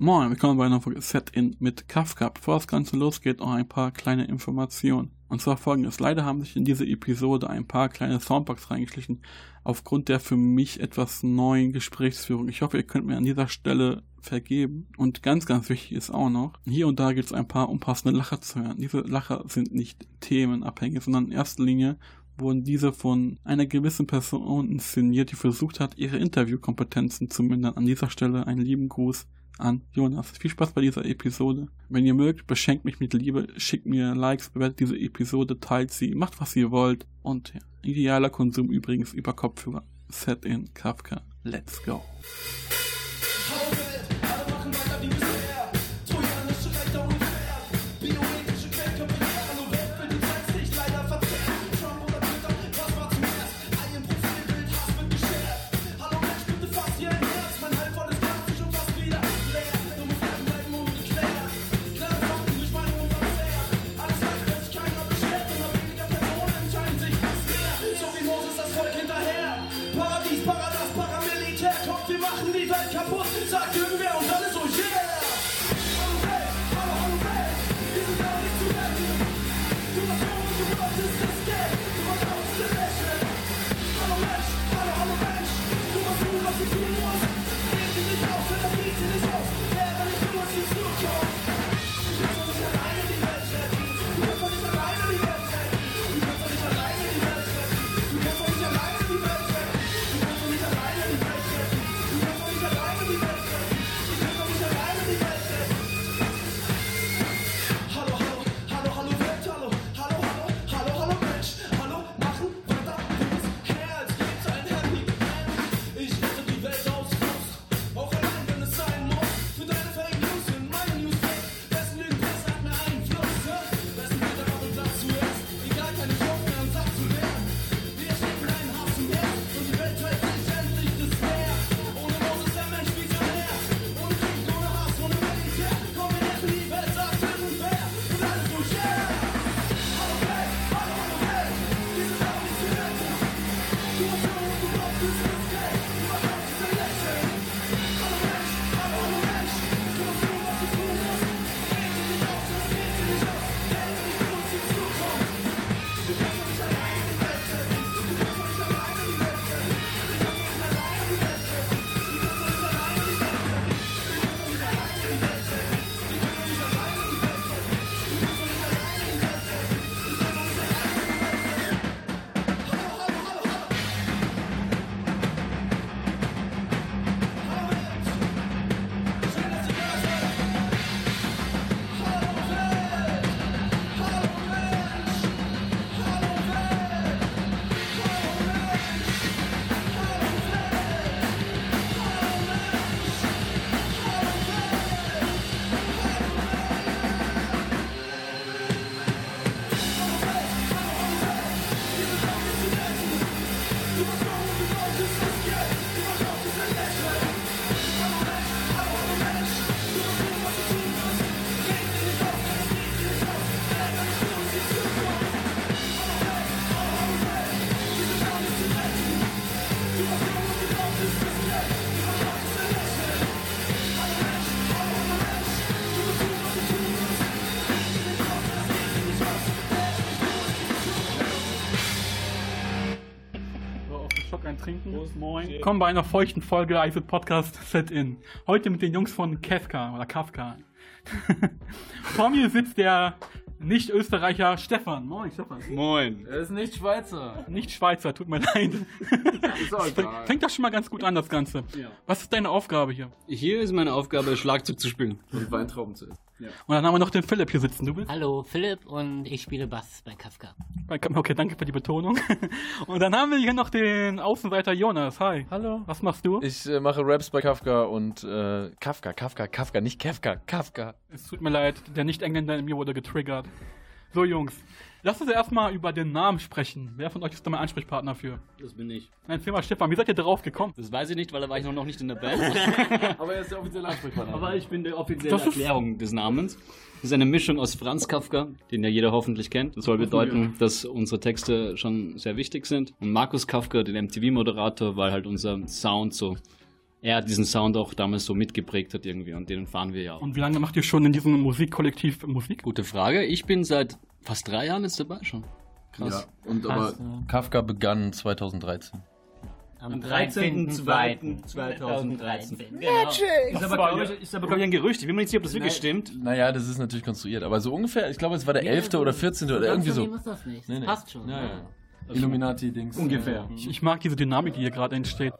Moin, willkommen bei einer Folge Set-In mit Kafka. Bevor das Ganze losgeht, noch ein paar kleine Informationen. Und zwar folgendes. Leider haben sich in diese Episode ein paar kleine Soundbugs reingeschlichen, aufgrund der für mich etwas neuen Gesprächsführung. Ich hoffe, ihr könnt mir an dieser Stelle vergeben. Und ganz, ganz wichtig ist auch noch, hier und da gibt es ein paar unpassende Lacher zu hören. Diese Lacher sind nicht themenabhängig, sondern in erster Linie wurden diese von einer gewissen Person inszeniert, die versucht hat, ihre Interviewkompetenzen zu mindern. An dieser Stelle einen lieben Gruß an Jonas. Viel Spaß bei dieser Episode. Wenn ihr mögt, beschenkt mich mit Liebe, schickt mir Likes, bewertet diese Episode, teilt sie, macht was ihr wollt. Und idealer Konsum übrigens über Kopfhörer. Set in Kafka. Let's go. Thank you. Willkommen bei einer feuchten Folge Eisel Podcast Set In. Heute mit den Jungs von Kafka oder Kafka. Vor mir sitzt der nicht-Österreicher Stefan. Moin, Stefan. Moin. Er ist nicht Schweizer. Nicht Schweizer, tut mir leid. fängt das schon mal ganz gut an, das Ganze. Ja. Was ist deine Aufgabe hier? Hier ist meine Aufgabe, Schlagzeug zu spielen und Weintrauben zu essen. Ja. Und dann haben wir noch den Philipp hier sitzen. Du bist? Hallo, Philipp und ich spiele Bass bei Kafka. Okay, danke für die Betonung. Und dann haben wir hier noch den Außenseiter Jonas. Hi. Hallo. Was machst du? Ich äh, mache Raps bei Kafka und äh, Kafka, Kafka, Kafka, nicht Kafka, Kafka. Es tut mir leid, der Nicht-Engländer in mir wurde getriggert. So, Jungs. Lass uns erstmal über den Namen sprechen. Wer von euch ist da mein Ansprechpartner für? Das bin ich. Nein, Firma Stefan, wie seid ihr drauf gekommen? Das weiß ich nicht, weil da war ich noch nicht in der Band. Aber er ist der offizielle Ansprechpartner. Aber ich bin der offizielle Erklärung des Namens. Das ist eine Mischung aus Franz Kafka, den ja jeder hoffentlich kennt. Das soll bedeuten, dass unsere Texte schon sehr wichtig sind. Und Markus Kafka, den MTV-Moderator, weil halt unser Sound so er diesen Sound auch damals so mitgeprägt hat irgendwie und den fahren wir ja auch. Und wie lange macht ihr schon in diesem Musikkollektiv Musik? Gute Frage. Ich bin seit fast drei Jahren jetzt dabei schon. Krass. Ja, und aber Krass, ja. Kafka begann 2013. Am 13.02.2013. Genau. Ist aber, glaube ich, ist aber, glaube ich, ein Gerücht. Ich bin mir nicht sicher, ob das wirklich stimmt. Naja, das ist natürlich konstruiert, aber so ungefähr, ich glaube, es war der 11. oder 14. oder irgendwie so. Ist das nicht. Nee, nee. Passt schon. Ja, ja. Illuminati-Dings. Ungefähr. Ich, ich mag diese Dynamik, die hier gerade entsteht.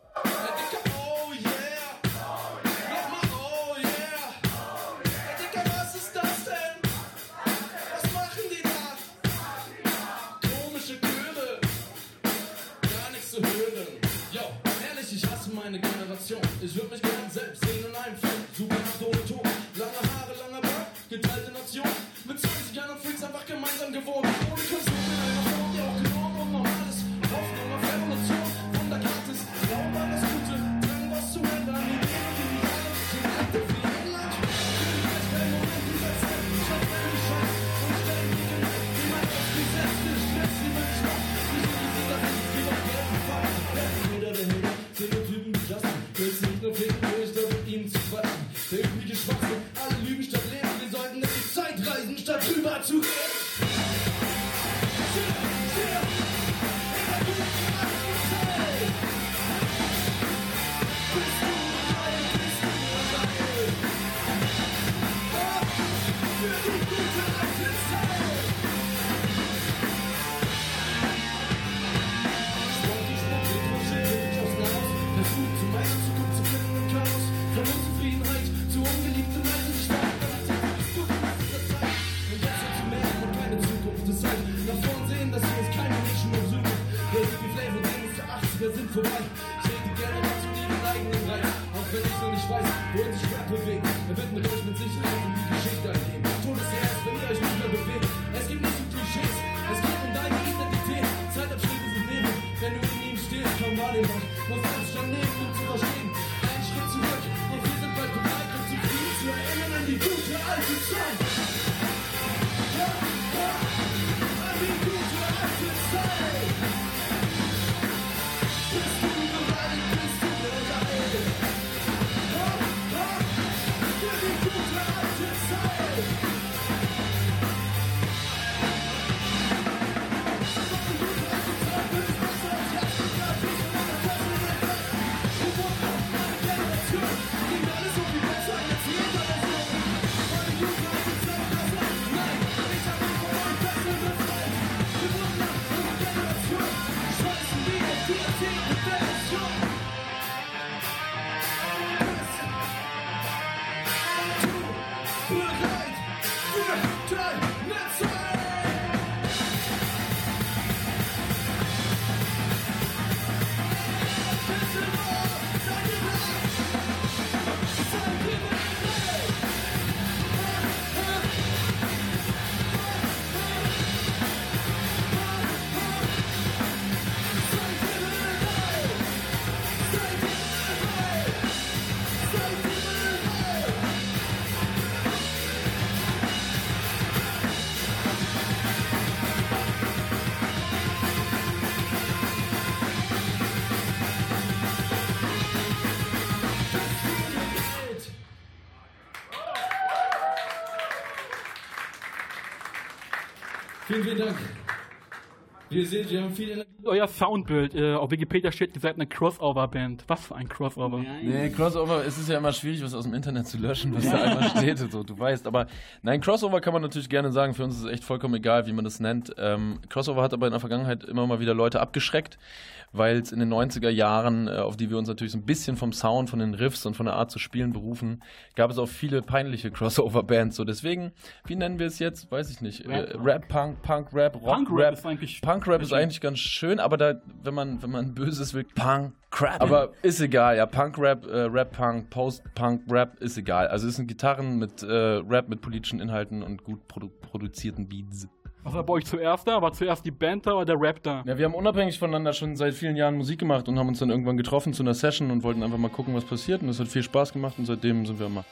Vielen, Dank. Ihr seht, wir haben viel Energie. Euer Soundbild, äh, auf Wikipedia steht, ihr seid eine Crossover-Band. Was für ein Crossover? Nee, Crossover, es ist ja immer schwierig, was aus dem Internet zu löschen, was da einmal steht, so, du weißt. Aber nein, Crossover kann man natürlich gerne sagen. Für uns ist es echt vollkommen egal, wie man das nennt. Ähm, Crossover hat aber in der Vergangenheit immer mal wieder Leute abgeschreckt, weil es in den 90er Jahren, äh, auf die wir uns natürlich so ein bisschen vom Sound, von den Riffs und von der Art zu spielen berufen, gab es auch viele peinliche Crossover-Bands. So, deswegen, wie nennen wir es jetzt? Weiß ich nicht. Rap, äh, Rap Punk, Punk, Rap, Rock, Punk-Rap Rap. ist eigentlich- Punk-Rap ist eigentlich ganz schön, aber da, wenn man, wenn man böses will, Punk, Crap. Aber ist egal, ja. Punk-Rap, äh, Rap-Punk, Post-Punk-Rap ist egal. Also es sind Gitarren mit äh, Rap mit politischen Inhalten und gut produ produzierten Beats. Was war bei euch zuerst da? War zuerst die Band da oder der Rap da? Ja, wir haben unabhängig voneinander schon seit vielen Jahren Musik gemacht und haben uns dann irgendwann getroffen zu einer Session und wollten einfach mal gucken, was passiert. Und es hat viel Spaß gemacht und seitdem sind wir immer.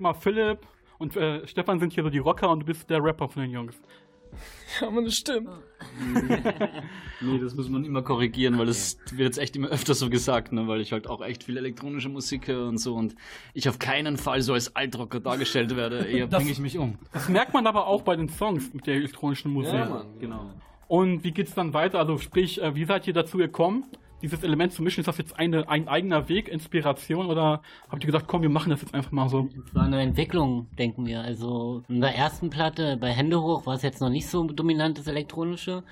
Also ich geb mal Philipp und äh, Stefan sind hier so die Rocker und du bist der Rapper von den Jungs. Ja, man, das stimmt. Nee, das muss man immer korrigieren, weil das wird jetzt echt immer öfter so gesagt, ne? weil ich halt auch echt viel elektronische Musik höre und so und ich auf keinen Fall so als Altrocker dargestellt werde. Eher Das- bringe ich mich um. Das merkt man aber auch bei den Songs mit der elektronischen Musik. Genau. Und wie geht's dann weiter? Also sprich, äh, wie seid ihr dazu gekommen, dieses Element zu mischen? Ist das jetzt eine, ein eigener Weg, Inspiration oder habt ihr gesagt, komm, wir machen das jetzt einfach mal so? Es war eine Entwicklung, denken wir. Also in der ersten Platte bei Hände hoch war es jetzt noch nicht so dominant, das Elektronische.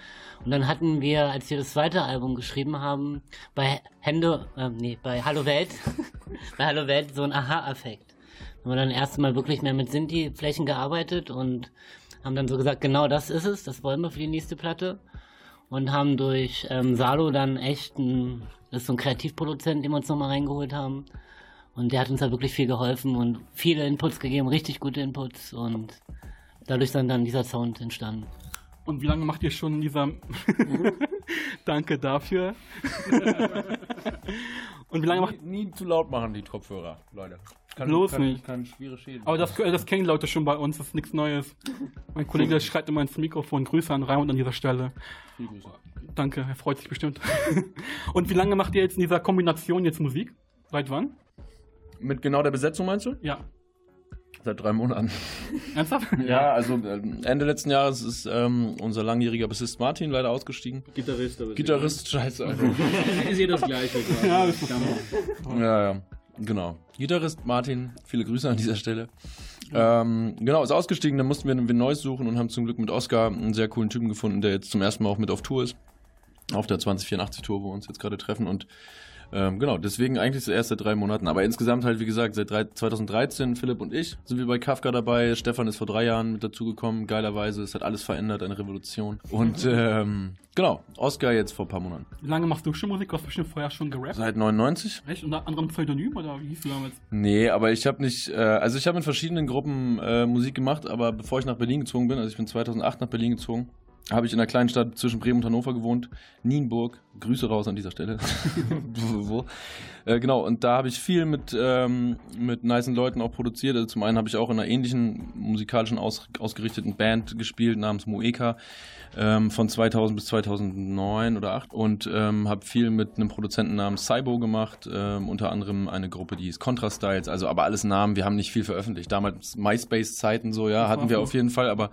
Und dann hatten wir, als wir das zweite Album geschrieben haben, bei Hände, ähm, nee, bei Hallo Welt, bei Hallo Welt so ein Aha-Effekt. Da haben wir dann erstmal wirklich mehr mit Sinti-Flächen gearbeitet und haben dann so gesagt, genau das ist es, das wollen wir für die nächste Platte. Und haben durch ähm, Salo dann echt ein, das ist so ein Kreativproduzent, den wir uns nochmal reingeholt haben. Und der hat uns da wirklich viel geholfen und viele Inputs gegeben, richtig gute Inputs und dadurch dann dann dieser Sound entstanden. Und wie lange macht ihr schon in dieser... Danke dafür. Und wie lange macht... Nie, nie zu laut machen, die Kopfhörer, Leute. Kann, Bloß kann, nicht. Kann schwere Schäden. Aber das, äh, das kennen Leute schon bei uns, das ist nichts Neues. Mein Kollege schreit immer ins Mikrofon, Grüße an Raimund an dieser Stelle. Grüße. Danke, er freut sich bestimmt. Und wie lange macht ihr jetzt in dieser Kombination jetzt Musik? Seit wann? Mit genau der Besetzung meinst du? Ja. Seit drei Monaten. Ernsthaft? Ja, also ähm, Ende letzten Jahres ist ähm, unser langjähriger Bassist Martin leider ausgestiegen. Gitarrist, aber Gitarrist, scheiße. Also. ist hier das Gleiche. Ja, das ist ja, ja, genau. Gitarrist Martin, viele Grüße an dieser Stelle. Ähm, genau, ist ausgestiegen, dann mussten wir ein Neues suchen und haben zum Glück mit Oscar einen sehr coolen Typen gefunden, der jetzt zum ersten Mal auch mit auf Tour ist. Auf der 2084 Tour, wo wir uns jetzt gerade treffen und ähm, genau, deswegen eigentlich so erst seit drei Monaten. Aber insgesamt halt, wie gesagt, seit drei, 2013, Philipp und ich sind wir bei Kafka dabei. Stefan ist vor drei Jahren mit dazugekommen, geilerweise. Es hat alles verändert, eine Revolution. Und ähm, genau, Oscar jetzt vor ein paar Monaten. Wie lange machst du schon Musik? Du hast bestimmt vorher schon gerappt. Seit 99? Echt? Unter anderem Pseudonym oder wie hieß du damals? Nee, aber ich habe nicht, äh, also ich habe in verschiedenen Gruppen äh, Musik gemacht, aber bevor ich nach Berlin gezogen bin, also ich bin 2008 nach Berlin gezogen, habe ich in einer kleinen Stadt zwischen Bremen und Hannover gewohnt, Nienburg. Grüße raus an dieser Stelle. Äh, genau, und da habe ich viel mit, ähm, mit nicen Leuten auch produziert. Also zum einen habe ich auch in einer ähnlichen musikalischen aus, ausgerichteten Band gespielt namens Moeka ähm, von 2000 bis 2009 oder 8 und ähm, habe viel mit einem Produzenten namens Cybo gemacht, ähm, unter anderem eine Gruppe, die hieß Contra Styles, also aber alles Namen, wir haben nicht viel veröffentlicht. Damals MySpace-Zeiten so, ja, hatten wir auf jeden Fall, aber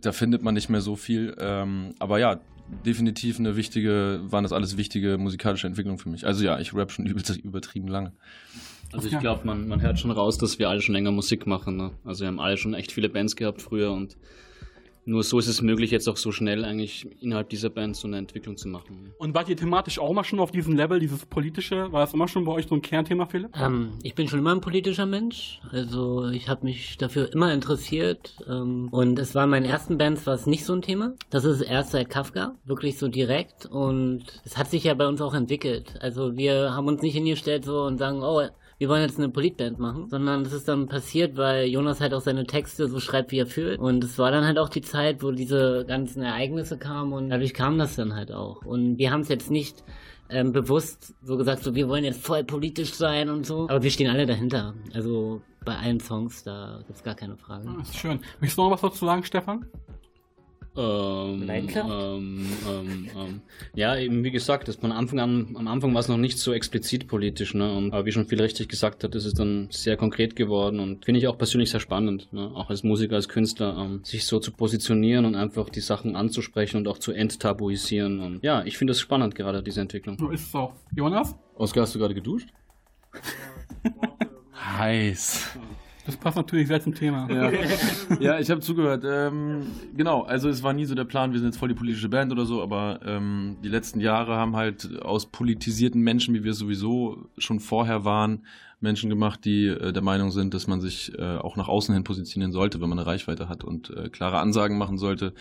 da findet man nicht mehr so viel. Ähm, aber ja, definitiv eine wichtige, waren das alles wichtige musikalische Entwicklungen für mich. Also ja, ich rap schon übertrieben lange. Also ich glaube, man, man hört schon raus, dass wir alle schon länger Musik machen. Ne? Also wir haben alle schon echt viele Bands gehabt früher und nur so ist es möglich, jetzt auch so schnell eigentlich innerhalb dieser Band so eine Entwicklung zu machen. Und wart ihr thematisch auch mal schon auf diesem Level, dieses politische? War das immer schon bei euch so ein Kernthema, Philipp? Ähm, ich bin schon immer ein politischer Mensch, also ich habe mich dafür immer interessiert ähm, und es war in meinen ersten Bands war es nicht so ein Thema. Das ist erst seit Kafka, wirklich so direkt und es hat sich ja bei uns auch entwickelt. Also wir haben uns nicht hingestellt so und sagen, oh, wir wollen jetzt eine Politband machen, sondern es ist dann passiert, weil Jonas halt auch seine Texte so schreibt, wie er fühlt. Und es war dann halt auch die Zeit, wo diese ganzen Ereignisse kamen und dadurch kam das dann halt auch. Und wir haben es jetzt nicht ähm, bewusst so gesagt, so wir wollen jetzt voll politisch sein und so. Aber wir stehen alle dahinter. Also bei allen Songs, da gibt's gar keine Frage. Das ist schön. Möchtest du noch was dazu sagen, Stefan? Ähm, Leidenschaft? ähm, ähm, ähm, ja, eben wie gesagt, dass man am Anfang an, am Anfang war es noch nicht so explizit politisch, ne? Und aber wie schon viel richtig gesagt hat, ist es dann sehr konkret geworden und finde ich auch persönlich sehr spannend, ne? Auch als Musiker, als Künstler, ähm, sich so zu positionieren und einfach die Sachen anzusprechen und auch zu enttabuisieren. Und ja, ich finde das spannend gerade, diese Entwicklung. So ist es auch. Jonas? Oskar, hast du gerade geduscht? Heiß. Das passt natürlich sehr zum Thema. Ja, ja ich habe zugehört. Ähm, genau, also es war nie so der Plan, wir sind jetzt voll die politische Band oder so, aber ähm, die letzten Jahre haben halt aus politisierten Menschen, wie wir sowieso schon vorher waren, Menschen gemacht, die äh, der Meinung sind, dass man sich äh, auch nach außen hin positionieren sollte, wenn man eine Reichweite hat und äh, klare Ansagen machen sollte.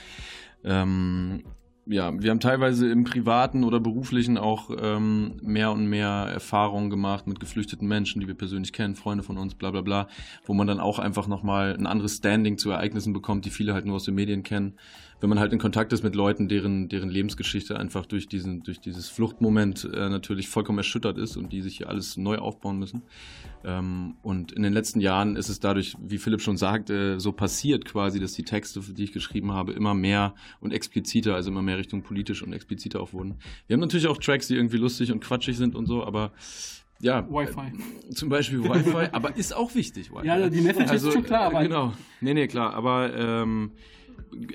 Ähm, ja, wir haben teilweise im privaten oder beruflichen auch ähm, mehr und mehr Erfahrungen gemacht mit geflüchteten Menschen, die wir persönlich kennen, Freunde von uns, bla bla bla, wo man dann auch einfach nochmal ein anderes Standing zu Ereignissen bekommt, die viele halt nur aus den Medien kennen. Wenn man halt in Kontakt ist mit Leuten, deren, deren Lebensgeschichte einfach durch diesen, durch dieses Fluchtmoment äh, natürlich vollkommen erschüttert ist und die sich hier alles neu aufbauen müssen. Ähm, und in den letzten Jahren ist es dadurch, wie Philipp schon sagte, so passiert quasi, dass die Texte, die ich geschrieben habe, immer mehr und expliziter, also immer mehr Richtung politisch und expliziter auch wurden. Wir haben natürlich auch Tracks, die irgendwie lustig und quatschig sind und so, aber ja. Wi-Fi. Äh, zum Beispiel Wi-Fi, aber ist auch wichtig. Wi-Fi. Ja, die Message also, ist schon klar, aber. Äh, genau. Nee, nee, klar. Aber ähm,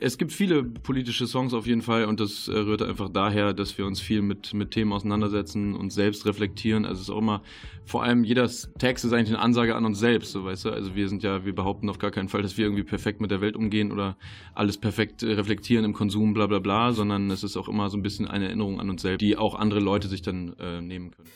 es gibt viele politische Songs auf jeden Fall und das äh, rührt einfach daher, dass wir uns viel mit, mit Themen auseinandersetzen und selbst reflektieren. Also es ist auch immer, vor allem jeder Text ist eigentlich eine Ansage an uns selbst, so weißt du. Also wir sind ja, wir behaupten auf gar keinen Fall, dass wir irgendwie perfekt mit der Welt umgehen oder alles perfekt äh, reflektieren im Konsum, bla bla bla, sondern es ist auch immer so ein bisschen eine Erinnerung an uns selbst, die auch andere Leute sich dann äh, nehmen können.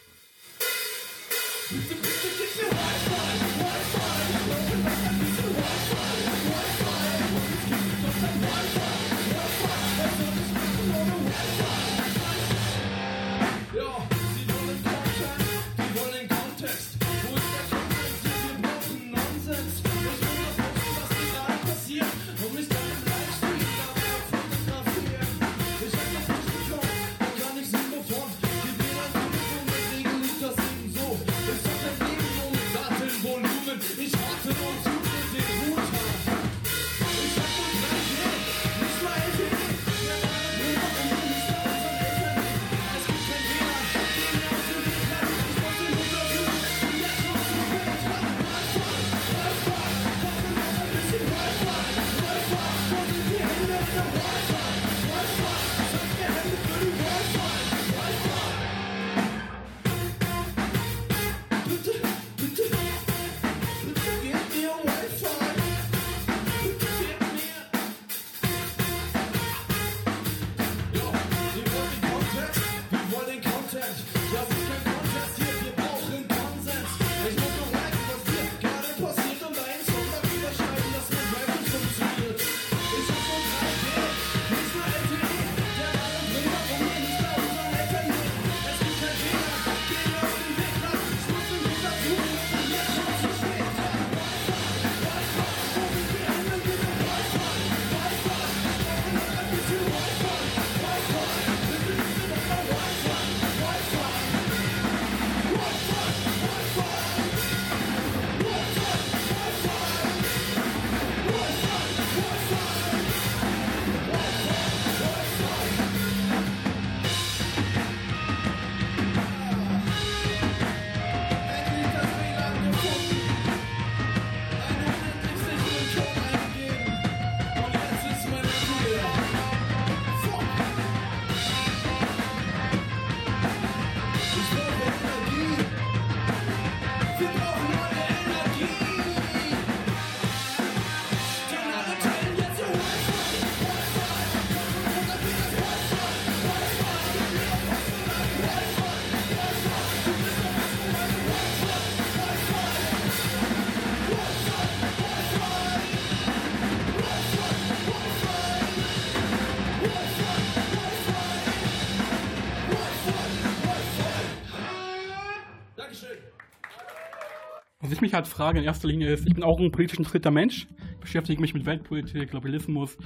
Ich mich halt frage in erster Linie ist, ich bin auch ein politisch interessierter Mensch, beschäftige mich mit Weltpolitik, Globalismus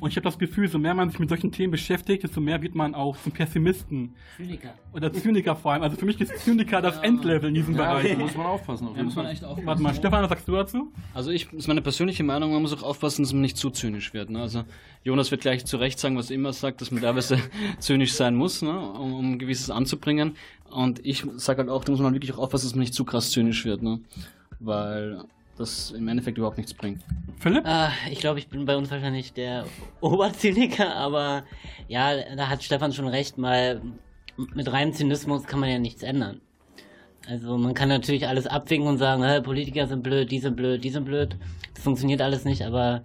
und ich habe das Gefühl, so mehr man sich mit solchen Themen beschäftigt, desto mehr wird man auch zum Pessimisten Zyniker. oder Zyniker vor allem. Also für mich ist Zyniker das Endlevel in diesem Ja, Bereich. da muss man aufpassen. Auf jeden muss man echt aufpassen. Warte mal, Stefan, was sagst du dazu? Also ich, das ist meine persönliche Meinung, man muss auch aufpassen, dass man nicht zu zynisch wird. Ne? Also Jonas wird gleich zu Recht sagen, was er immer sagt, dass man teilweise zynisch sein muss, ne? um, um ein gewisses anzubringen. Und ich sage halt auch, da muss man wirklich auch aufpassen, dass man nicht zu krass zynisch wird, ne? weil das im Endeffekt überhaupt nichts bringt. Philipp? Ah, ich glaube, ich bin bei uns wahrscheinlich der Oberzyniker, aber ja, da hat Stefan schon recht, mal mit reinem Zynismus kann man ja nichts ändern. Also man kann natürlich alles abwinken und sagen, Politiker sind blöd, die sind blöd, die sind blöd. Das funktioniert alles nicht, aber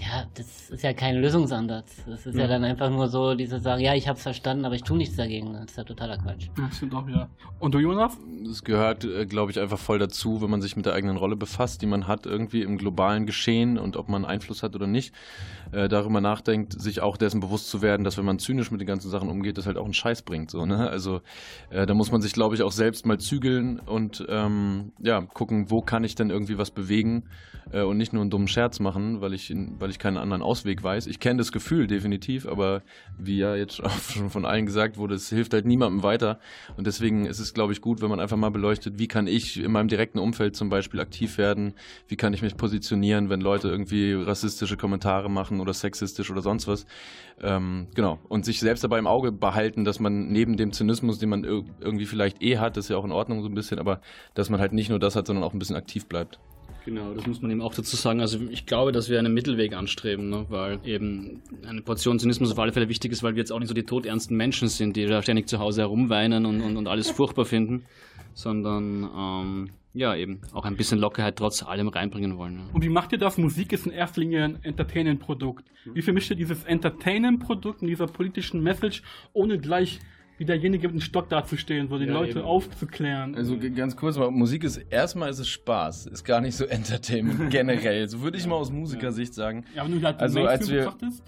ja, das ist ja kein Lösungsansatz. Das ist ja, Ja. dann einfach nur so, diese sagen, ja, ich hab's verstanden, aber ich tue nichts dagegen. Das ist ja totaler Quatsch. Ja, stimmt auch wieder. Und du, Jonas? Es gehört, äh, glaube ich, einfach voll dazu, wenn man sich mit der eigenen Rolle befasst, die man hat irgendwie im globalen Geschehen und ob man Einfluss hat oder nicht, äh, darüber nachdenkt, sich auch dessen bewusst zu werden, dass wenn man zynisch mit den ganzen Sachen umgeht, das halt auch einen Scheiß bringt. So, ne? Also äh, da muss man sich, glaube ich, auch selbst mal zügeln und ähm, ja, gucken, wo kann ich denn irgendwie was bewegen äh, und nicht nur einen dummen Scherz machen, weil ich, weil ich keinen anderen Ausweg weiß. Ich kenne das Gefühl definitiv, aber wie ja jetzt auch schon von allen gesagt wurde, es hilft halt niemandem weiter. Und deswegen ist es, glaube ich, gut, wenn man einfach mal beleuchtet, wie kann ich in meinem direkten Umfeld zum Beispiel aktiv werden, wie kann ich mich positionieren, wenn Leute irgendwie rassistische Kommentare machen oder sexistisch oder sonst was. Ähm, genau. Und sich selbst dabei im Auge behalten, dass man neben dem Zynismus, den man ir irgendwie vielleicht eh hat, das ist ja auch in Ordnung so ein bisschen, aber dass man halt nicht nur das hat, sondern auch ein bisschen aktiv bleibt. Genau, das muss man eben auch dazu sagen. Also ich glaube, dass wir einen Mittelweg anstreben, ne? weil eben eine Portion Zynismus auf alle Fälle wichtig ist, weil wir jetzt auch nicht so die todernsten Menschen sind, die da ständig zu Hause herumweinen und, und, und alles furchtbar finden, sondern ähm, ja eben auch ein bisschen Lockerheit trotz allem reinbringen wollen. Ne? Und wie macht ihr das? Musik ist in erster Linie ein Entertainment-Produkt. Wie vermischt ihr dieses Entertainment-Produkt und dieser politischen Message, ohne gleich wie derjenige mit dem Stock dazustehen, so die Ja, Leute eben. aufzuklären? Also ganz kurz mal, Musik ist erstmal ist es Spaß, ist gar nicht so Entertainment generell. So würde ich mal aus Musikersicht sagen. ja, wenn du halt Also, als wir- betrachtest,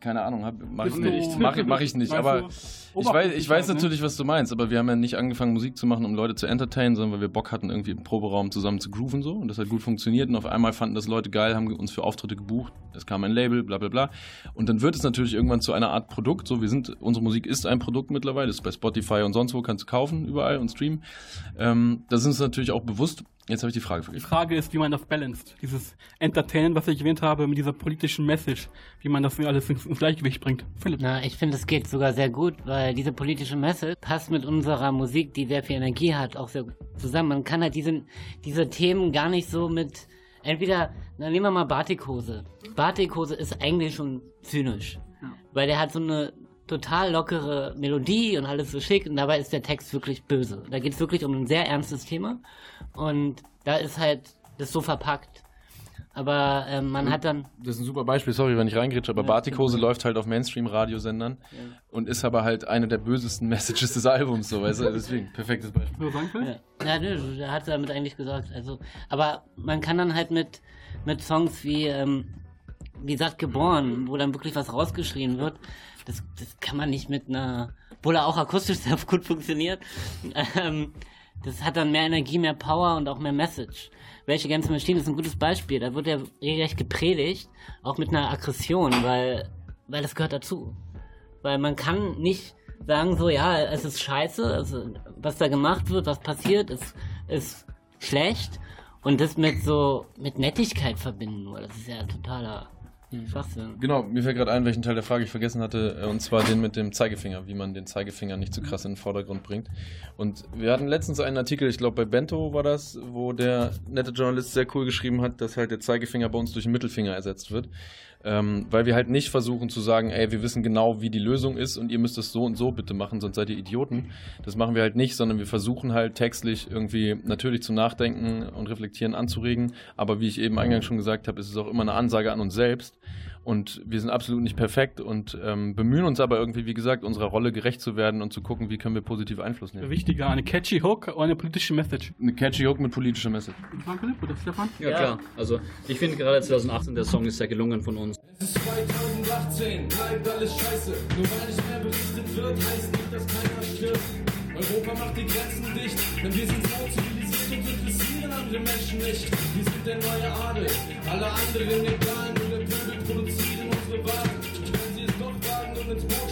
Keine Ahnung, hab, mach ich nicht. Mach, mach ich nicht. Aber ich weiß, ich weiß ne? natürlich, was du meinst. Aber wir haben ja nicht angefangen, Musik zu machen, um Leute zu entertainen, sondern weil wir Bock hatten, irgendwie im Proberaum zusammen zu grooven so. Und das hat gut funktioniert. Und auf einmal fanden das Leute geil, haben uns für Auftritte gebucht. Es kam ein Label, bla bla bla. Und dann wird es natürlich irgendwann zu einer Art Produkt. So, wir sind, unsere Musik ist ein Produkt mittlerweile. Ist bei Spotify und sonst wo kannst du kaufen, überall und streamen. Ähm, das ist uns natürlich auch bewusst. Jetzt habe ich die Frage Die vergessen. Frage ist, wie man das balanced. Dieses Entertainment, was ich erwähnt habe, mit dieser politischen Message. Wie man das alles ins, ins Gleichgewicht bringt. Philipp. Na, ich finde, es geht sogar sehr gut, weil diese politische Message passt mit unserer Musik, die sehr viel Energie hat, auch sehr gut zusammen. Man kann halt diese, diese Themen gar nicht so mit, entweder, na, nehmen wir mal Batikhose. Batikhose ist eigentlich schon zynisch, Ja. weil der hat so eine total lockere Melodie und alles so schick und dabei ist der Text wirklich böse. Da geht es wirklich um ein sehr ernstes Thema und da ist halt das so verpackt. Aber ähm, man hat dann Das ist ein super Beispiel, sorry, wenn ich reingrätsche, aber Ja, Batikhose stimmt. läuft halt auf Mainstream-Radiosendern und ist aber halt eine der bösesten Messages des Albums, so, weißt du, deswegen, perfektes Beispiel. Ja, ja nö, der hat damit eigentlich gesagt. Also, aber man kann dann halt mit, mit Songs wie, ähm, wie gesagt, geboren, wo dann wirklich was rausgeschrien wird, das, das kann man nicht mit einer, obwohl er auch akustisch sehr gut funktioniert, ähm, das hat dann mehr Energie, mehr Power und auch mehr Message. Welche ganze Maschine ist ein gutes Beispiel. Da wird er regelrecht gepredigt, auch mit einer Aggression, weil, weil das gehört dazu. Weil man kann nicht sagen so, ja, es ist scheiße, also, was da gemacht wird, was passiert, ist, ist schlecht und das mit so, mit Nettigkeit verbinden, das ist ja totaler Schwachsinn. Genau, mir fällt gerade ein, welchen Teil der Frage ich vergessen hatte, äh, und zwar den mit dem Zeigefinger, wie man den Zeigefinger nicht zu krass in den Vordergrund bringt. Und wir hatten letztens einen Artikel, ich glaube bei Bento war das, wo der nette Journalist sehr cool geschrieben hat, dass halt der Zeigefinger bei uns durch den Mittelfinger ersetzt wird. Ähm, weil wir halt nicht versuchen zu sagen, ey, wir wissen genau, wie die Lösung ist und ihr müsst es so und so bitte machen, sonst seid ihr Idioten. Das machen wir halt nicht, sondern wir versuchen halt textlich irgendwie natürlich zum Nachdenken und Reflektieren anzuregen. Aber wie ich eben eingangs schon gesagt habe, ist es auch immer eine Ansage an uns selbst. Und wir sind absolut nicht perfekt und ähm, bemühen uns aber irgendwie, wie gesagt, unserer Rolle gerecht zu werden und zu gucken, wie können wir positiv Einfluss nehmen. Wichtiger, eine catchy Hook oder eine politische Message. Eine catchy Hook mit politischer Message. Oder Stefan? Ja, Ja. klar. Also ich finde gerade 2018 der Song ist sehr gelungen von uns. Es ist 2018, bleibt alles scheiße. Nur weil nicht mehr berichtet wird, heißt nicht, dass keiner stirbt. Europa macht die Grenzen dicht, denn wir sind so zivilisiert und interessieren andere Menschen nicht. Wir sind der neue Adel, alle anderen egal, produzieren unsere Waren. Wenn sie es doch wagen und ins Boot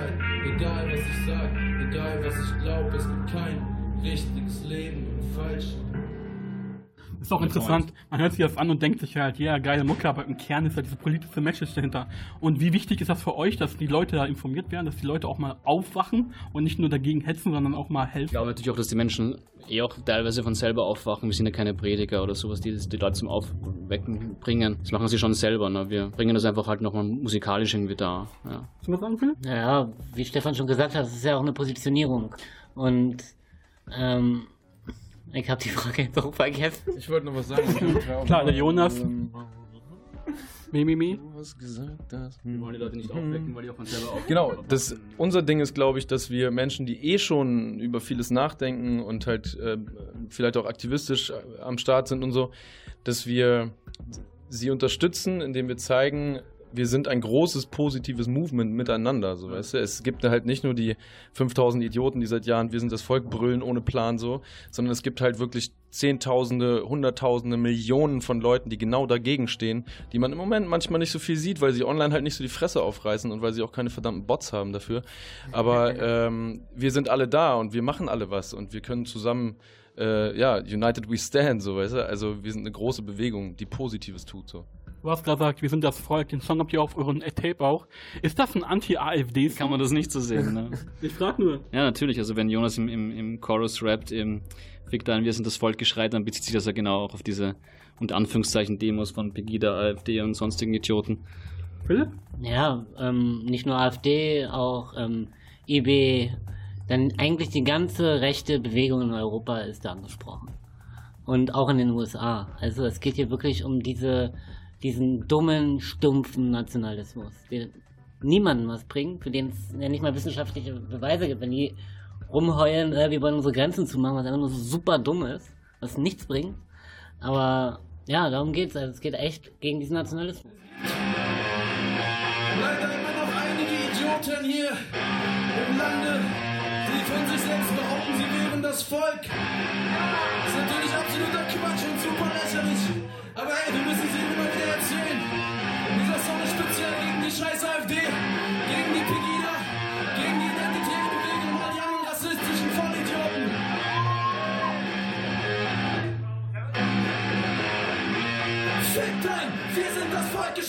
Zeit. Egal was ich sag, egal was ich glaub, es gibt kein richtiges Leben und falsch. Ist auch interessant, man hört sich das an und denkt sich halt, ja, geile Mucke, aber im Kern ist ja diese politische Message dahinter. Und wie wichtig ist das für euch, dass die Leute da informiert werden, dass die Leute auch mal aufwachen und nicht nur dagegen hetzen, sondern auch mal Ich helfen? glaube natürlich auch, dass die Menschen eh auch teilweise von selber aufwachen. Wir sind ja keine Prediger oder sowas, die die Leute zum Aufwecken bringen. Das machen sie schon selber. Ne? Wir bringen das einfach halt nochmal musikalisch irgendwie da. Ja. Hast du was sagen, Philipp? Naja, wie Stefan schon gesagt hat, es ist ja auch eine Positionierung. Und ähm, ich habe die Frage jetzt auch vergessen. Ich wollte noch was sagen. Klar, der Jonas. Mimimi. Du hast gesagt, dass. Wir wollen die Leute nicht aufwecken, weil die auch von selber aufwachen. Genau, das, unser Ding ist, glaube ich, dass wir Menschen, die eh schon über vieles nachdenken und halt äh, vielleicht auch aktivistisch äh, am Start sind und so, dass wir sie unterstützen, indem wir zeigen, wir sind ein großes positives Movement miteinander, so weißt du. Es gibt halt nicht nur die 5000 Idioten, die seit Jahren wir sind das Volk brüllen ohne Plan so, sondern es gibt halt wirklich Zehntausende, Hunderttausende, Millionen von Leuten, die genau dagegen stehen, die man im Moment manchmal nicht so viel sieht, weil sie online halt nicht so die Fresse aufreißen und weil sie auch keine verdammten Bots haben dafür. Aber ähm, wir sind alle da und wir machen alle was und wir können zusammen, äh, ja, United We Stand, so weißt du. Also wir sind eine große Bewegung, die Positives tut so. Du hast gerade gesagt, wir sind das Volk, den Song habt ihr auf euren Tape auch. Ist das ein Anti-AfD-Song? Kann man das nicht so sehen. Ne? Ich frag nur. Ja, natürlich. Also wenn Jonas im, im, im Chorus rappt, im Fick ein, wir sind das Volk geschreit, dann bezieht sich das ja genau auch auf diese unter Anführungszeichen Demos von Pegida, AfD und sonstigen Idioten. Philipp? Ja, ähm, nicht nur AfD, auch ähm, IB, dann eigentlich die ganze rechte Bewegung in Europa ist da angesprochen. Und auch in den USA. Also es geht hier wirklich um diese, diesen dummen, stumpfen Nationalismus, der niemandem was bringt, für den es ja nicht mal wissenschaftliche Beweise gibt. Wenn die rumheulen, äh, wir wollen unsere Grenzen zumachen, was einfach nur so super dumm ist, was nichts bringt. Aber ja, darum geht's. Also es geht echt gegen diesen Nationalismus. Leider immer noch einige Idioten hier im Lande, die von sich selbst behaupten, sie wären das Volk. Das ist natürlich absoluter Quatsch und super lächerlich. Aber ey,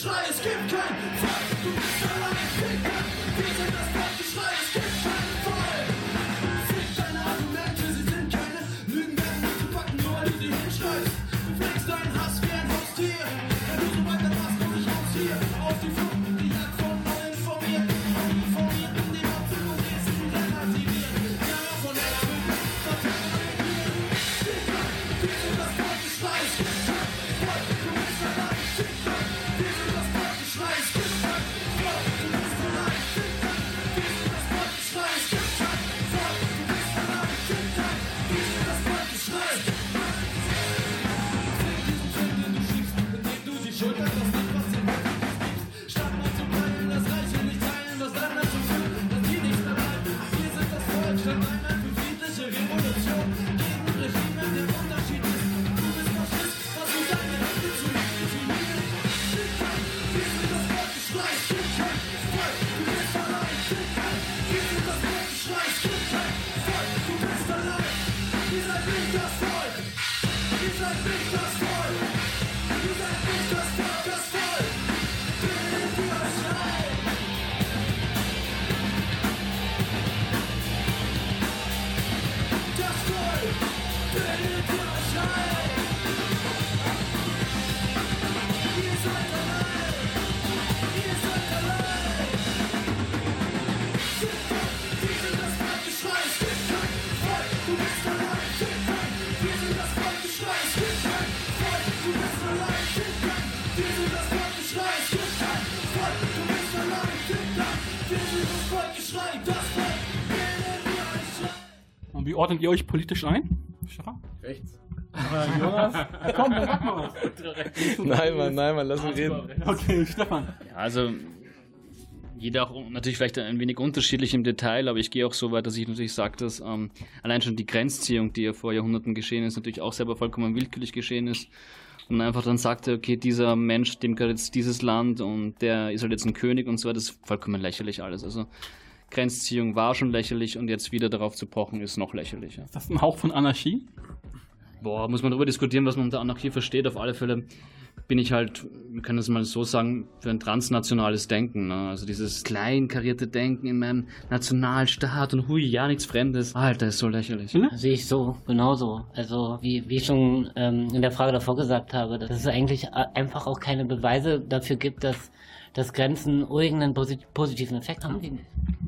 Geschrei, es gibt kein Volk, ordnet ihr euch politisch ein? Stefan? Rechts. Aber Jonas? Komm, dann sag mal was. Nein, Mann, nein, Mann, lass ihn reden. Okay, Stefan. Ja, also jeder auch natürlich vielleicht ein wenig unterschiedlich im Detail, aber ich gehe auch so weit, dass ich natürlich sage, dass ähm, allein schon die Grenzziehung, die ja vor Jahrhunderten geschehen ist, natürlich auch selber vollkommen willkürlich geschehen ist und einfach dann sagte, okay, dieser Mensch, dem gehört jetzt dieses Land und der ist halt jetzt ein König und so weiter, das ist vollkommen lächerlich alles. Also Grenzziehung war schon lächerlich und jetzt wieder darauf zu pochen, ist noch lächerlicher. Ist das ein Hauch von Anarchie? Boah, muss man darüber diskutieren, was man unter Anarchie versteht. Auf alle Fälle bin ich halt, wir können es mal so sagen, für ein transnationales Denken. Ne? Also dieses kleinkarierte Denken in meinem Nationalstaat und hui, ja, nichts Fremdes. Alter, ist so lächerlich. Hm? Sehe ich so, genauso. Also, wie, wie ich schon ähm, in der Frage davor gesagt habe, dass es eigentlich einfach auch keine Beweise dafür gibt, dass, dass Grenzen irgendeinen posit positiven Effekt haben.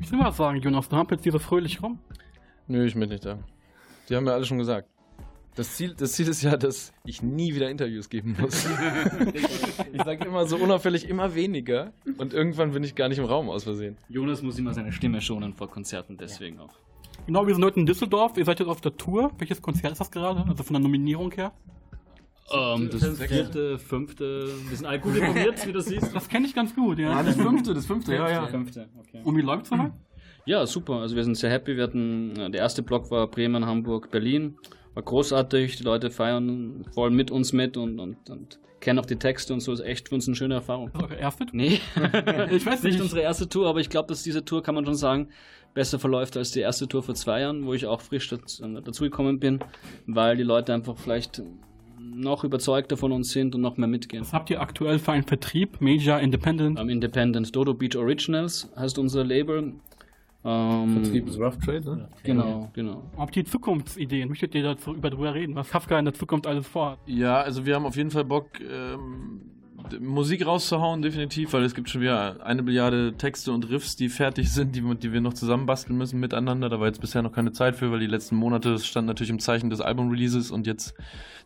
Ich will was sagen, Jonas, du hampelst hier so fröhlich rum. Nö, ich bin nicht da. Die haben ja alle schon gesagt. Das Ziel, das Ziel ist ja, dass ich nie wieder Interviews geben muss. ich sage immer so unauffällig immer weniger und irgendwann bin ich gar nicht im Raum aus Versehen. Jonas muss immer seine Stimme schonen vor Konzerten, deswegen auch. Genau, wir sind heute in Düsseldorf. Ihr seid jetzt auf der Tour. Welches Konzert ist das gerade? Also von der Nominierung her? Ähm, das vierte, fünfte, wir sind alle gut informiert, wie du siehst. Das kenne ich ganz gut, ja. das fünfte, das fünfte, ja, ja. Fünfte, okay. Und wie läuft's dabei? Ja, super. Also wir sind sehr happy. Wir hatten, äh, der erste Block war Bremen, Hamburg, Berlin. War großartig. Die Leute feiern voll mit uns mit und, und, und kennen auch die Texte und so. Ist echt für uns eine schöne Erfahrung. Eure erste Tour? Nee, Ich weiß nicht nicht. unsere erste Tour, aber ich glaube, dass diese Tour, kann man schon sagen, besser verläuft als die erste Tour vor zwei Jahren, wo ich auch frisch dazu- dazugekommen bin, weil die Leute einfach vielleicht noch überzeugter von uns sind und noch mehr mitgehen. Was habt ihr aktuell für einen Vertrieb? Major, Independent? Ähm, Independent Dodo Beach Originals heißt unser Label. Ähm, Vertrieb ist Rough Trade, ne? Genau, genau. Habt ihr Zukunftsideen? Möchtet ihr dazu über drüber reden, was Kafka in der Zukunft alles vorhat? Ja, also wir haben auf jeden Fall Bock, ähm, Musik rauszuhauen, definitiv, weil es gibt schon wieder eine Milliarde Texte und Riffs, die fertig sind, die, wir- die wir noch zusammenbasteln müssen miteinander. Da war jetzt bisher noch keine Zeit für, weil die letzten Monate das stand natürlich im Zeichen des Album-Releases und jetzt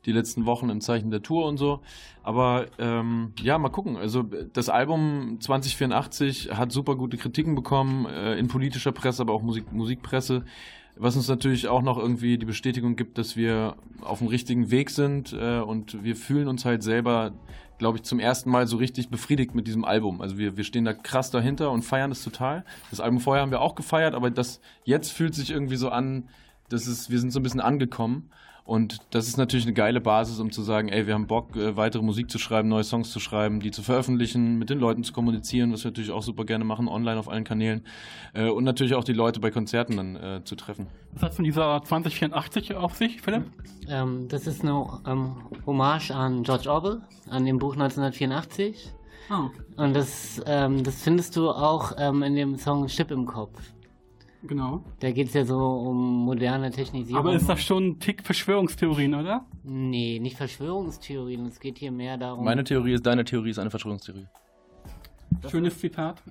die letzten Wochen im Zeichen der Tour und so. Aber ähm, ja, mal gucken. Also das Album 2084 hat super gute Kritiken bekommen, äh, in politischer Presse, aber auch Musik Musikpresse. Was uns natürlich auch noch irgendwie die Bestätigung gibt, dass wir auf dem richtigen Weg sind äh, und wir fühlen uns halt selber, glaube ich, zum ersten Mal so richtig befriedigt mit diesem Album. Also wir, wir stehen da krass dahinter und feiern es total. Das Album vorher haben wir auch gefeiert, aber das jetzt fühlt sich irgendwie so an, dass es, wir sind so ein bisschen angekommen. Und das ist natürlich eine geile Basis, um zu sagen, ey, wir haben Bock, äh, weitere Musik zu schreiben, neue Songs zu schreiben, die zu veröffentlichen, mit den Leuten zu kommunizieren, was wir natürlich auch super gerne machen, online auf allen Kanälen. Äh, und natürlich auch die Leute bei Konzerten dann äh, zu treffen. Was hat von dieser 2084 auf sich, Philipp? Ähm, das ist eine ähm, Hommage an George Orwell, an dem Buch 1984. Ah, okay. Und das, ähm, das findest du auch ähm, in dem Song Chip im Kopf. Genau. Da geht es ja so um moderne Technisierung. Aber ist das schon ein Tick Verschwörungstheorien, oder? Nee, nicht Verschwörungstheorien. Es geht hier mehr darum. Meine Theorie ist, deine Theorie ist eine Verschwörungstheorie. Schönes Zitat.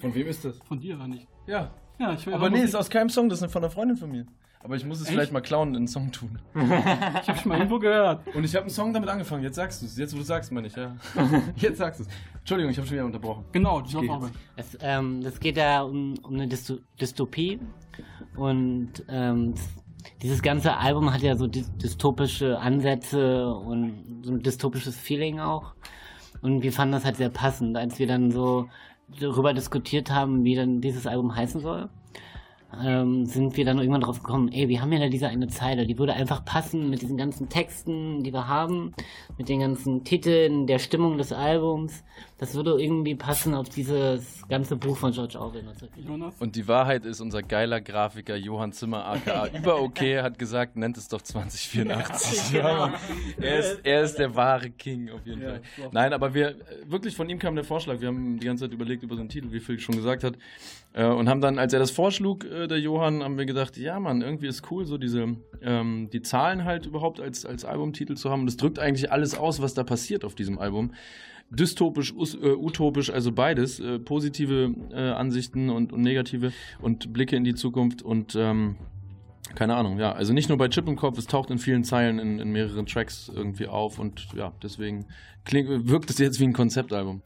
Von wem ist das? Von dir, oder nicht? Ja. Ja, ich will Aber nee, ist aus keinem Song, das ist von einer Freundin von mir. Aber ich muss es Echt? vielleicht mal klauen in einen Song tun. ich hab schon mal irgendwo gehört. Und ich habe einen Song damit angefangen, jetzt sagst du es. Jetzt, wo du sagst, meine ich, ja. Jetzt sagst du es. Entschuldigung, ich habe schon wieder unterbrochen. Genau, George geht Orwell. Es, ähm, das geht da um, um eine Dysto Dystopie und ähm, dieses ganze Album hat ja so dy dystopische Ansätze und so ein dystopisches Feeling auch. Und wir fanden das halt sehr passend, als wir dann so darüber diskutiert haben, wie dann dieses Album heißen soll. Ähm, sind wir dann irgendwann drauf gekommen, ey, wir haben ja da diese eine Zeile, die würde einfach passen mit diesen ganzen Texten, die wir haben, mit den ganzen Titeln, der Stimmung des Albums. Das würde irgendwie passen auf dieses ganze Buch von George Orwell. 1984. Jonas? Und die Wahrheit ist, unser geiler Grafiker Johann Zimmer, aka über okay, hat gesagt, nennt es doch 2084. Ja, Mann. er, ist, er ist der wahre King auf jeden Fall. Nein, aber wir, wirklich von ihm kam der Vorschlag. Wir haben die ganze Zeit überlegt über so einen Titel, wie Phil schon gesagt hat. Äh, Und haben dann, als er das vorschlug, äh, der Johann, haben wir gedacht, ja Mann, irgendwie ist cool, so diese, ähm, die Zahlen halt überhaupt als, als Albumtitel zu haben. Das drückt eigentlich alles aus, was da passiert auf diesem Album dystopisch, äh, utopisch, also beides, äh, positive äh, Ansichten und, und negative und Blicke in die Zukunft und ähm, keine Ahnung, ja, also nicht nur bei Chip im Kopf, es taucht in vielen Zeilen in, in mehreren Tracks irgendwie auf und ja, deswegen klingt, wirkt es jetzt wie ein Konzeptalbum.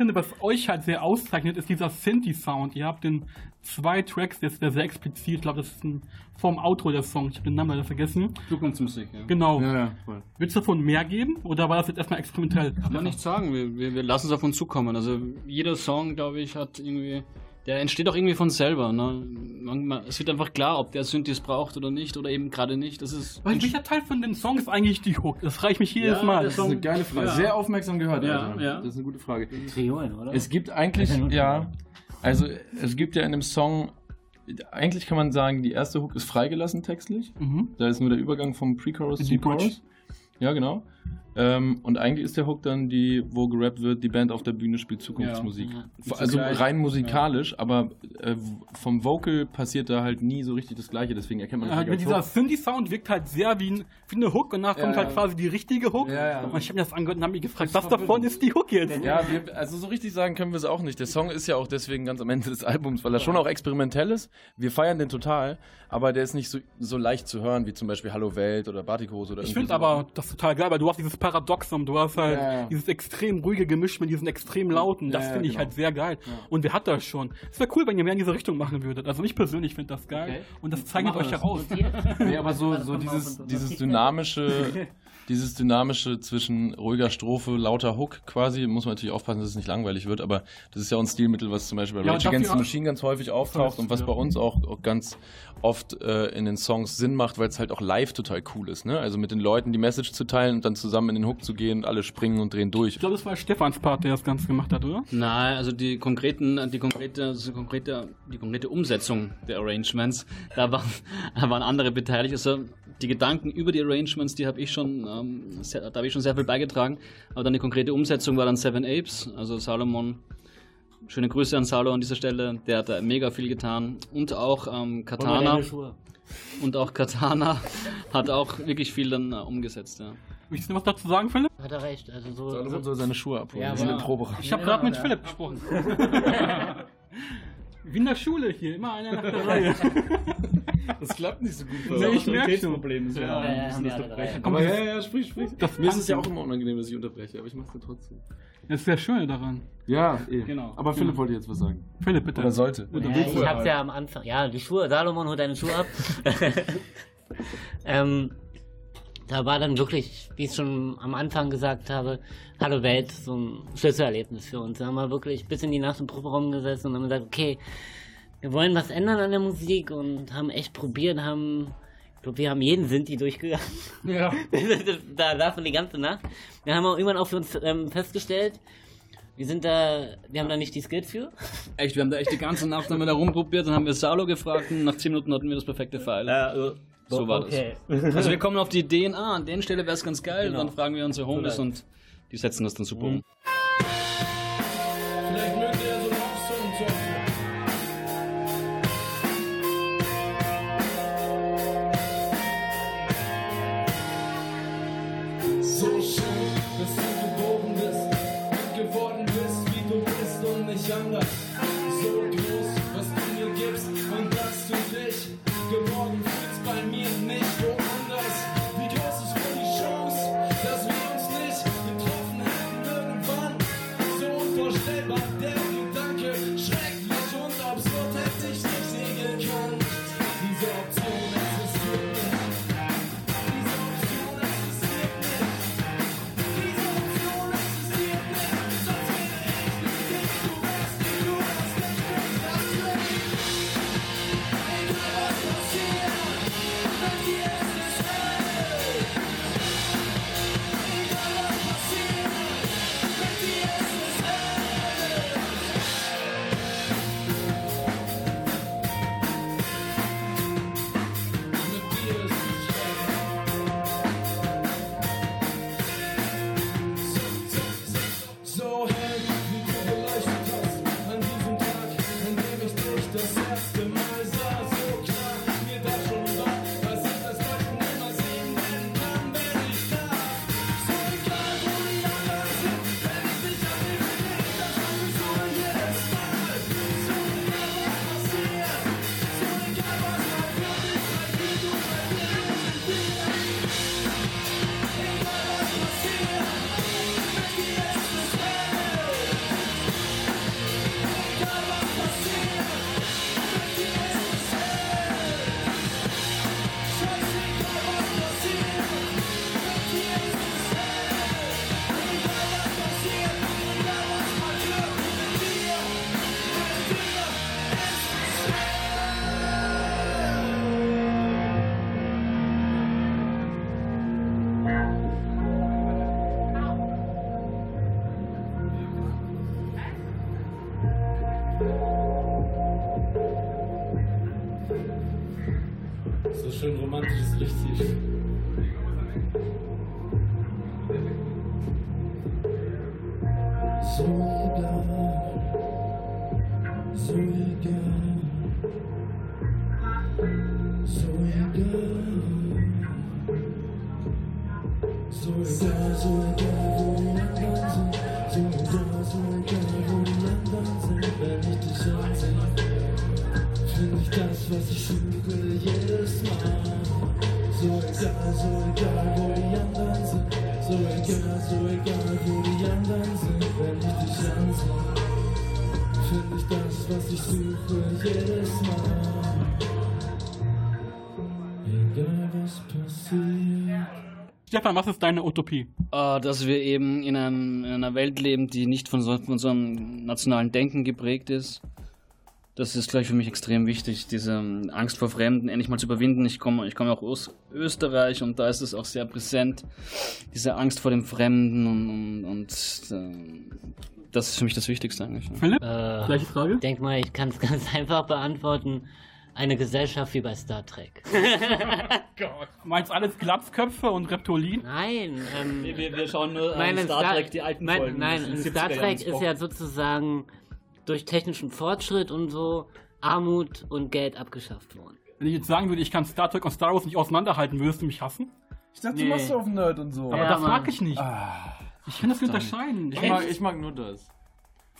Interessante, was euch halt sehr auszeichnet, ist dieser Synthi-Sound. Ihr habt in zwei Tracks, der ist sehr explizit, ich glaube, das ist ein, vom Outro der Song, ich habe den Namen leider vergessen. Zukunftsmusik, ja. Genau. Ja, ja, voll. Willst du davon mehr geben oder war das jetzt erstmal experimentell? Kann man nicht sagen, wir, wir, wir lassen es auf uns zukommen. Also jeder Song, glaube ich, hat irgendwie, der entsteht auch irgendwie von selber. Ne? Man, man, es wird einfach klar, ob der Synthes braucht oder nicht oder eben gerade nicht. Das ist Weil welcher Teil von dem Song ist eigentlich die Hook? Das reicht mich jedes Ja, Mal. das ist eine geile Frage. Ja. Sehr aufmerksam gehört, Ja, Alter. ja. Das ist eine gute Frage. Triolen, oder? Es gibt eigentlich, ja also es gibt ja in dem Song, eigentlich kann man sagen, die erste Hook ist freigelassen textlich. Mhm. Da ist nur der Übergang vom Pre-Chorus Bridge. Chorus. Ja, genau. Ähm, und eigentlich ist der Hook dann die, wo gerappt wird, die Band auf der Bühne spielt Zukunftsmusik. Ja. Also rein musikalisch, aber äh, vom Vocal passiert da halt nie so richtig das Gleiche, deswegen erkennt man das nicht als dieser Hook. Synthi-Sound wirkt halt sehr wie, ein, wie eine Hook und danach Ja, kommt halt ja. quasi die richtige Hook. Ja, ja. Und ich habe mir das angehört und habe mich gefragt, was davon ist die Hook jetzt? Ja, wir, also so richtig sagen können wir es auch nicht. Der Song ist ja auch deswegen ganz am Ende des Albums, weil er schon auch experimentell ist. Wir feiern den total, aber der ist nicht so, so leicht zu hören wie zum Beispiel Hallo Welt oder Batikos oder Ich finde aber das total geil, weil du hast dieses Paradoxum, du hast halt Ja, ja. dieses extrem ruhige Gemisch mit diesen extrem lauten, das Ja, ja, finde ich genau. halt sehr geil. Und wer hat das schon? Es wäre cool, wenn ihr mehr in diese Richtung machen würdet. Also ich persönlich finde das geil Okay. und das zeichnet euch heraus. Nee, aber so, so dieses, dieses dynamische, dieses dynamische zwischen ruhiger Strophe, lauter Hook quasi, muss man natürlich aufpassen, dass es nicht langweilig wird, aber das ist ja auch ein Stilmittel, was zum Beispiel bei Ja, Rage Against the Machine ganz häufig auftaucht und was ja. bei uns auch, auch ganz oft äh, in den Songs Sinn macht, weil es halt auch live total cool ist, ne? Also mit den Leuten die Message zu teilen und dann zusammen in den Hook zu gehen und alle springen und drehen durch. Ich glaube, das war Stefans Part, der das Ganze gemacht hat, oder? Nein, also die konkreten, die konkrete, also konkrete, die konkrete Umsetzung der Arrangements, da waren, da waren andere beteiligt. Also die Gedanken über die Arrangements, die habe ich schon, ähm, sehr, da habe ich schon sehr viel beigetragen. Aber dann die konkrete Umsetzung war dann Seven Apes, also Salomon. Schöne Grüße an Salo an dieser Stelle, der hat da mega viel getan. Und auch ähm, wir Katana. Und auch Katana hat auch wirklich viel dann äh, umgesetzt, ja. Willst du noch was dazu sagen, Philipp? Hat er recht. Also so. Salomon soll seine Schuhe abholen, Ja, die sind im Proberaum. Ich habe Ja, gerade mit ja. Philipp gesprochen. Wie in der Schule hier, immer einer nach der Reihe. Das klappt nicht so gut. Nee, ich merke schon. Problem ist Ja, ja, haben wir alle drei. Aber ja, ja, sprich, sprich. Das Mir ist es ja auch immer unangenehm, dass ich unterbreche, aber ich mach's dir trotzdem. Das ist sehr schön daran. Ja, eh. Genau. Aber Philipp wollte jetzt was sagen. Philipp, bitte. Oder sollte. Ja, ich hab's ja am Anfang. Ja, die Schuhe, Salomon holt deine Schuhe ab. ähm, da war dann wirklich, wie ich schon am Anfang gesagt habe, Hallo Welt, so ein Schlüsselerlebnis für uns. Da haben wir wirklich bis in die Nacht im Proberaum gesessen und haben gesagt, okay, wir wollen was ändern an der Musik und haben echt probiert, haben Ich glaube, wir haben jeden Sinti durchgegangen. Ja. da davon die ganze Nacht. Dann haben wir irgendwann auch für uns ähm, festgestellt, wir sind da, wir haben da nicht die Skills für. Echt, wir haben da echt die ganze Nacht haben wir da rumprobiert, dann haben wir Salo gefragt und nach 10 Minuten hatten wir das perfekte Pfeil. so war okay. das. Also wir kommen auf die Ideen, ah, an der Stelle wäre es ganz geil, Genau. und dann fragen wir unsere Homies So und die setzen das dann super um. So schön Stefan, was ist deine Utopie? Äh, dass wir eben in, einem, in einer Welt leben, die nicht von, so, von so einem nationalen Denken geprägt ist. Das ist, glaube ich, für mich extrem wichtig, diese ähm, Angst vor Fremden endlich mal zu überwinden. Ich komme ich komme auch aus Österreich und da ist es auch sehr präsent, diese Angst vor dem Fremden und, und, und äh, das ist für mich das Wichtigste eigentlich. Philipp? Äh, Gleiche Frage? denk mal, ich kann es ganz einfach beantworten. Eine Gesellschaft wie bei Star Trek. Meinst alles Glatzköpfe und Reptolin? Nein, ähm, Wir, wir schauen nur Nein, in Star, mein, Folgen. Nein, Das in sind Star 70er Trek ist ja sozusagen durch technischen Fortschritt und so Armut und Geld abgeschafft worden. Wenn ich jetzt sagen würde, ich kann Star Trek und Star Wars nicht auseinanderhalten, würdest du mich hassen? Ich dachte, Nee. du machst auf Nerd und so. Aber Ja, das Mann. mag ich nicht. Ich kann das nicht unterscheiden. Ich mag, ich mag nur das.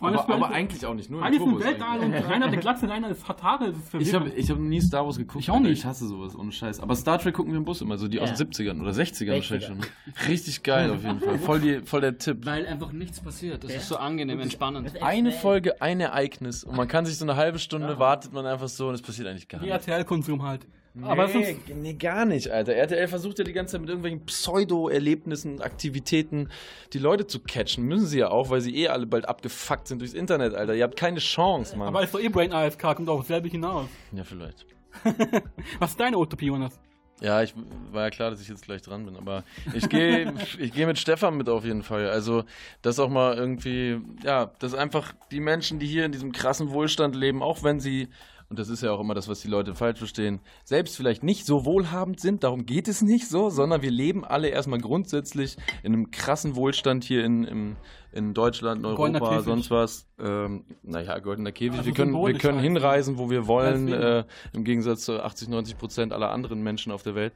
Aber, für- aber eigentlich auch nicht. Nur im Turbos Weltall und einer der Glatze, einer ist Hatare, das ist Ich habe ich hab nie Star Wars geguckt. Ich auch nicht. Ich hasse sowas, ohne Scheiß. Aber Star Trek gucken wir im Bus immer, so die aus Ja. den 70ern oder 60ern wahrscheinlich 60er. schon. Richtig geil auf jeden Fall. Voll, die, voll der Tipp. Weil einfach nichts passiert. Das ist so angenehm, entspannend. Eine Folge, ein Ereignis und man kann sich so eine halbe Stunde wartet man einfach so und es passiert eigentlich gar Die nichts. RTL-Konsum halt. Aber nee, ist, nee, gar nicht, Alter. RTL versucht ja die ganze Zeit mit irgendwelchen Pseudo-Erlebnissen, Aktivitäten die Leute zu catchen. Müssen sie ja auch, weil sie eh alle bald abgefuckt sind durchs Internet, Alter. Ihr habt keine Chance, Mann. aber ist doch eh Brain AFK, kommt auch selbe hinaus. ja, vielleicht. Was ist deine Utopie, Jonas? Ja, ich war ja klar, dass ich jetzt gleich dran bin, aber ich gehe ich gehe mit Stefan mit auf jeden Fall. Also, das auch mal irgendwie, ja, dass einfach die Menschen, die hier in diesem krassen Wohlstand leben, auch wenn sie und das ist ja auch immer das, was die Leute falsch verstehen, selbst vielleicht nicht so wohlhabend sind, darum geht es nicht so, sondern wir leben alle erstmal grundsätzlich in einem krassen Wohlstand hier in, im, in Deutschland, in Europa, sonst was. Ähm, naja, goldener Käfig. Also wir können, wir können hinreisen, wo wir wollen, äh, im Gegensatz zu 80, 90 Prozent aller anderen Menschen auf der Welt.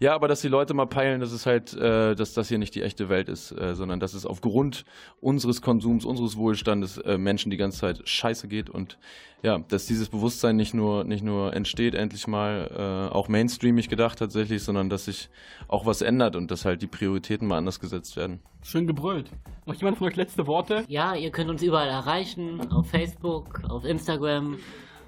Ja, aber dass die Leute mal peilen, dass es halt, äh, dass das hier nicht die echte Welt ist, äh, sondern dass es aufgrund unseres Konsums, unseres Wohlstandes äh, Menschen die ganze Zeit scheiße geht und ja, dass dieses Bewusstsein nicht nur, nicht nur entsteht, endlich mal äh, auch mainstreamig gedacht tatsächlich, sondern dass sich auch was ändert und dass halt die Prioritäten mal anders gesetzt werden. Schön gebrüllt. Noch jemand von euch letzte Worte? Ja, ihr könnt uns überall erreichen, auf Facebook, auf Instagram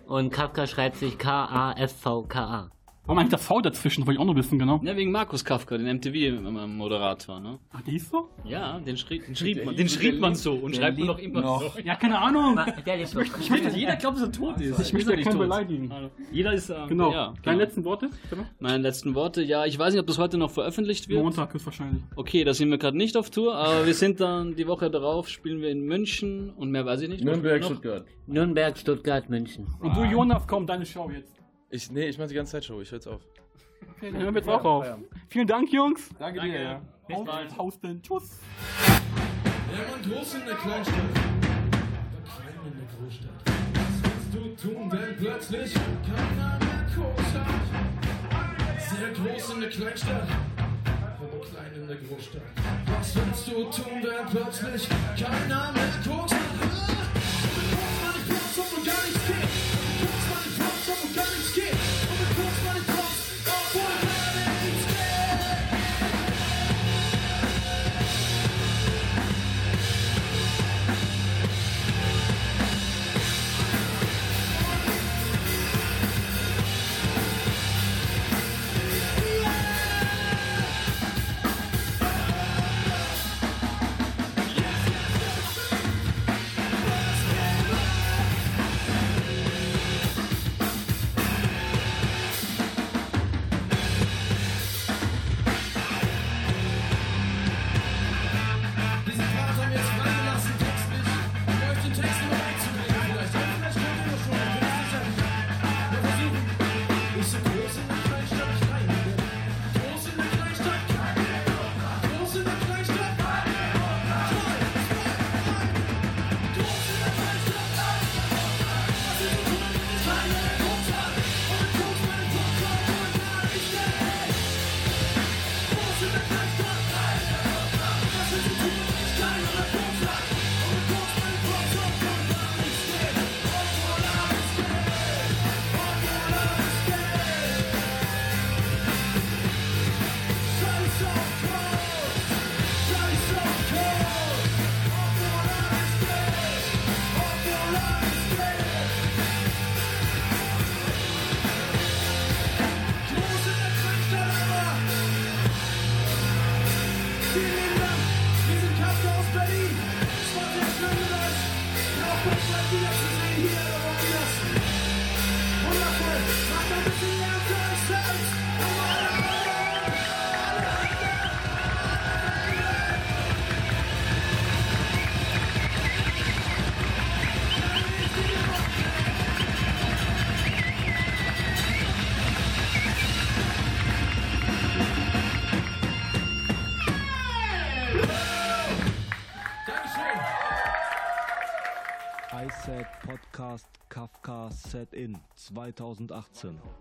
und Kafka schreibt sich K-A-F-V-K-A. Warum eigentlich das V dazwischen? Wollte ich auch noch wissen, genau. Ja, wegen Markus Kafka, den MTV-Moderator, ne? Ach, die ist so? Ja, den, schrieb, den schrieb man, den schrieb man so und schreibt man doch immer so. Ja, keine Ahnung. Der lebt doch. Ich möchte, jeder glaubt, dass er tot ist. Ich möchte keinen beleidigen. Also, Jeder ist, äh, Genau. ja. Deine genau. letzten Worte? Stefan? Meine letzten Worte, ja, ich weiß nicht, ob das heute noch veröffentlicht wird. Montag ist wahrscheinlich. Okay, da sind wir gerade nicht auf Tour, aber wir sind dann die Woche darauf, spielen wir in München und mehr weiß ich nicht. Nürnberg, Noch- Stuttgart. Nürnberg, Stuttgart, München. Und du, Jonas, komm, deine Show jetzt. Ich, nee, ich mache die ganze Zeit Show, ich höre jetzt auf. Okay, dann hören wir jetzt auch auf. Vielen Dank, Jungs. Danke, Danke. dir, ja. Bis bald. Hausten. Tschüss. Ja, man groß in der Kleinstadt, aber klein in der Großstadt. Was willst du tun, wenn plötzlich keiner mehr Kurs hat? Sehr groß in der Kleinstadt, aber klein in der Großstadt. Was willst du tun, wenn plötzlich keiner mehr Kurs hat? 2018.